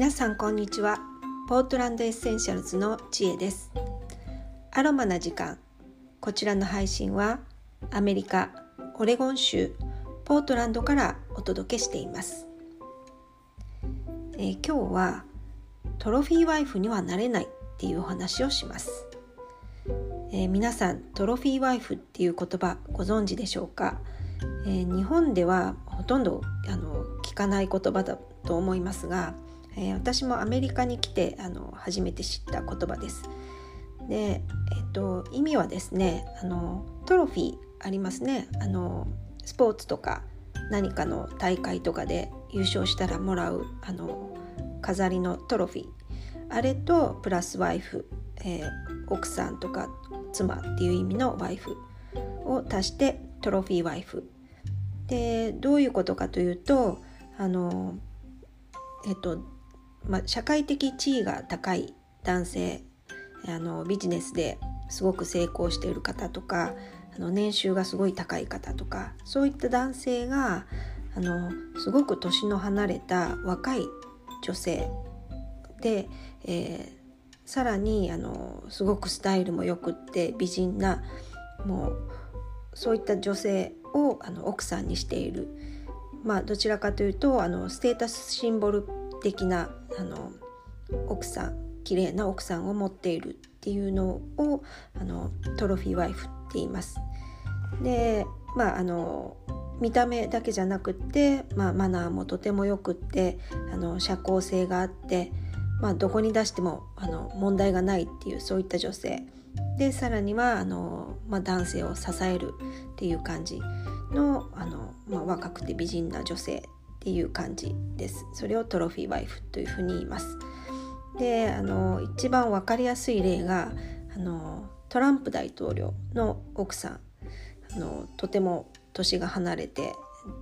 皆さんこんにちは。ポートランドエッセンシャルズの知恵です。アロマな時間。こちらの配信はアメリカオレゴン州ポートランドからお届けしています、えー、今日はトロフィーワイフにはなれないっていうお話をします、えー、皆さんトロフィーワイフっていう言葉ご存知でしょうか、えー、日本ではほとんどあの聞かない言葉だと思いますが、えー、私もアメリカに来てあの初めて知った言葉です。で、えっと、意味はですねあのトロフィーありますね。あのスポーツとか何かの大会とかで優勝したらもらうあの飾りのトロフィー。あれとプラスワイフ、えー、奥さんとか妻っていう意味のワイフを足してトロフィーワイフ。でどういうことかというとあのえっとまあ、社会的地位が高い男性あのビジネスですごく成功している方とかあの年収がすごい高い方とかそういった男性があのすごく年の離れた若い女性で、えー、さらにあのすごくスタイルもよくって美人なもうそういった女性をあの奥さんにしている。まあどちらかというとあのステータスシンボル的なあの奥さん綺麗な奥さんを持っているっていうのをあのトロフィーワイフって言います。でまああの見た目だけじゃなくって、まあ、マナーもとてもよくってあの社交性があって、まあ、どこに出してもあの問題がないっていうそういった女性でさらにはあの、まあ、男性を支えるっていう感じのあの、まあ、若くて美人な女性っていう感じです。それをトロフィーワイフというふうに言います。であの一番分かりやすい例があのトランプ大統領の奥さん。あのとても年が離れて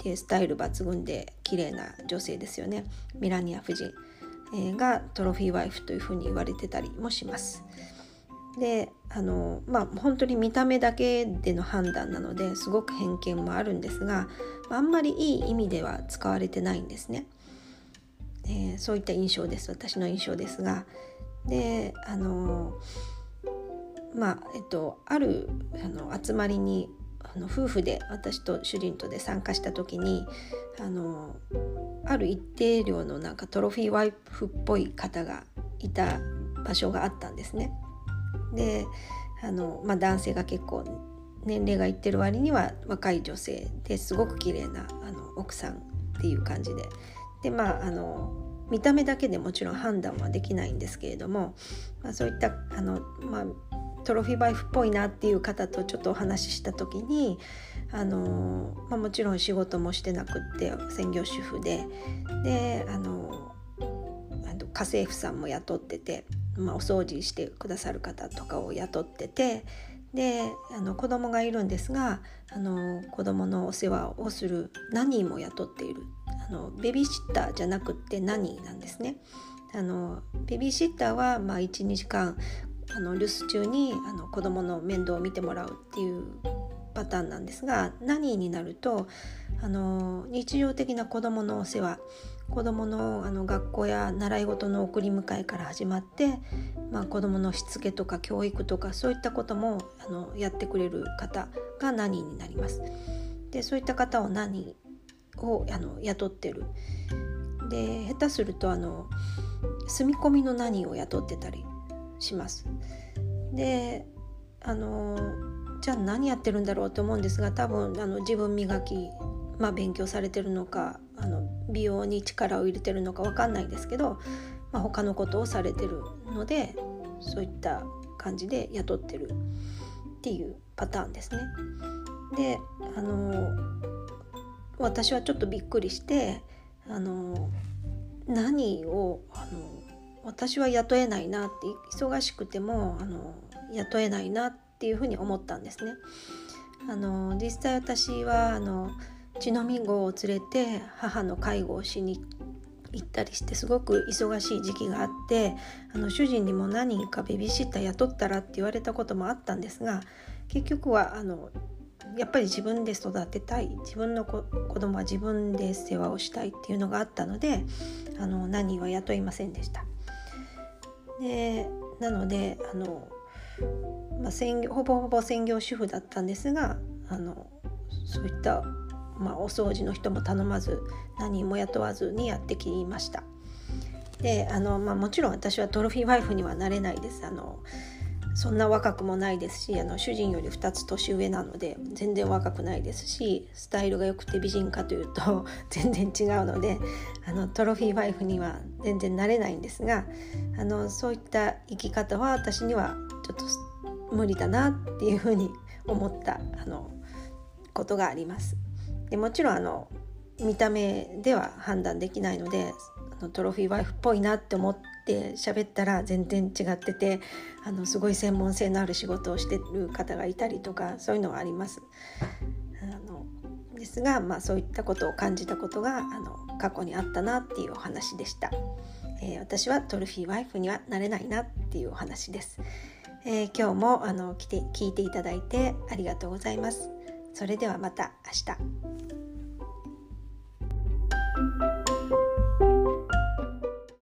でスタイル抜群で綺麗な女性ですよね。ミラニア夫人、えー、がトロフィーワイフというふうに言われてたりもします。であのまあ本当に見た目だけでの判断なのですごく偏見もあるんですがあんまりいい意味では使われてないんですね。えー、そういった印象です私の印象ですがであのまあえっとあるあの集まりにあの夫婦で私と主人とで参加した時にあのある一定量のなんかトロフィーワイフっぽい方がいた場所があったんですね。であの、まあ、男性が結構年齢がいってる割には若い女性ですごく綺麗なあな奥さんっていう感じで。でまああの見た目だけでもちろん判断はできないんですけれども、まあ、そういったあの、まあ、トロフィーバイフっぽいなっていう方とちょっとお話しした時にあの、まあ、もちろん仕事もしてなくって専業主婦で。であの家政婦さんも雇ってて。まあ、お掃除してくださる方とかを雇っててであの子供がいるんですがあの子供のお世話をするナニーも雇っているあのベビーシッターじゃなくってナニーなんですね。あのベビーシッターは、まあ、12時間あの留守中にあの子供の面倒を見てもらうっていうパターンなんですがナニーになるとあの日常的な子どものお世話子どものあの学校や習い事の送り迎えから始まって、まあ、子どものしつけとか教育とかそういったこともあのやってくれる方が何になります。でそういった方を何をあの雇ってる。で下手するとあの住み込みの何を雇ってたりします。であのじゃあ何やってるんだろうと思うんですが多分あの自分磨きまあ、勉強されてるのかあの美容に力を入れてるのか分かんないですけど、まあ、他のことをされてるのでそういった感じで雇ってるっていうパターンですね。であの私はちょっとびっくりしてあの何をあの私は雇えないなって忙しくてもあの雇えないなってっていうふうに思ったんですね。あの実際私はあの血のみ子を連れて母の介護をしに行ったりしてすごく忙しい時期があってあの主人にも何人かベビーシッター雇ったらって言われたこともあったんですが結局はあのやっぱり自分で育てたい自分の子子供は自分で世話をしたいっていうのがあったのであの何は雇いませんでした。でなのであの、まあ、専業ほぼほぼ専業主婦だったんですがあのそういった、まあ、お掃除の人も頼まず何も雇わずにやってきました。であの、まあ、もちろん私はトロフィーワイフにはなれないです。あのそんな若くもないですしあの主人より2つ年上なので全然若くないですしスタイルが良くて美人かというと 全然違うのであのトロフィーワイフには全然なれないんですがあのそういった生き方は私にはちょっと無理だなっていうふうに思ったあのことがあります。でもちろんあの見た目では判断できないのであのトロフィーワイフっぽいなって思って喋ったら全然違っててあのすごい専門性のある仕事をしてる方がいたりとかそういうのはあります。あのですが、まあ、そういったことを感じたことがあの過去にあったなっていうお話でした、えー、私はトロフィーワイフにはなれないなっていうお話です、えー、今日もあの来て聞いていただいてありがとうございます。それではまた明日。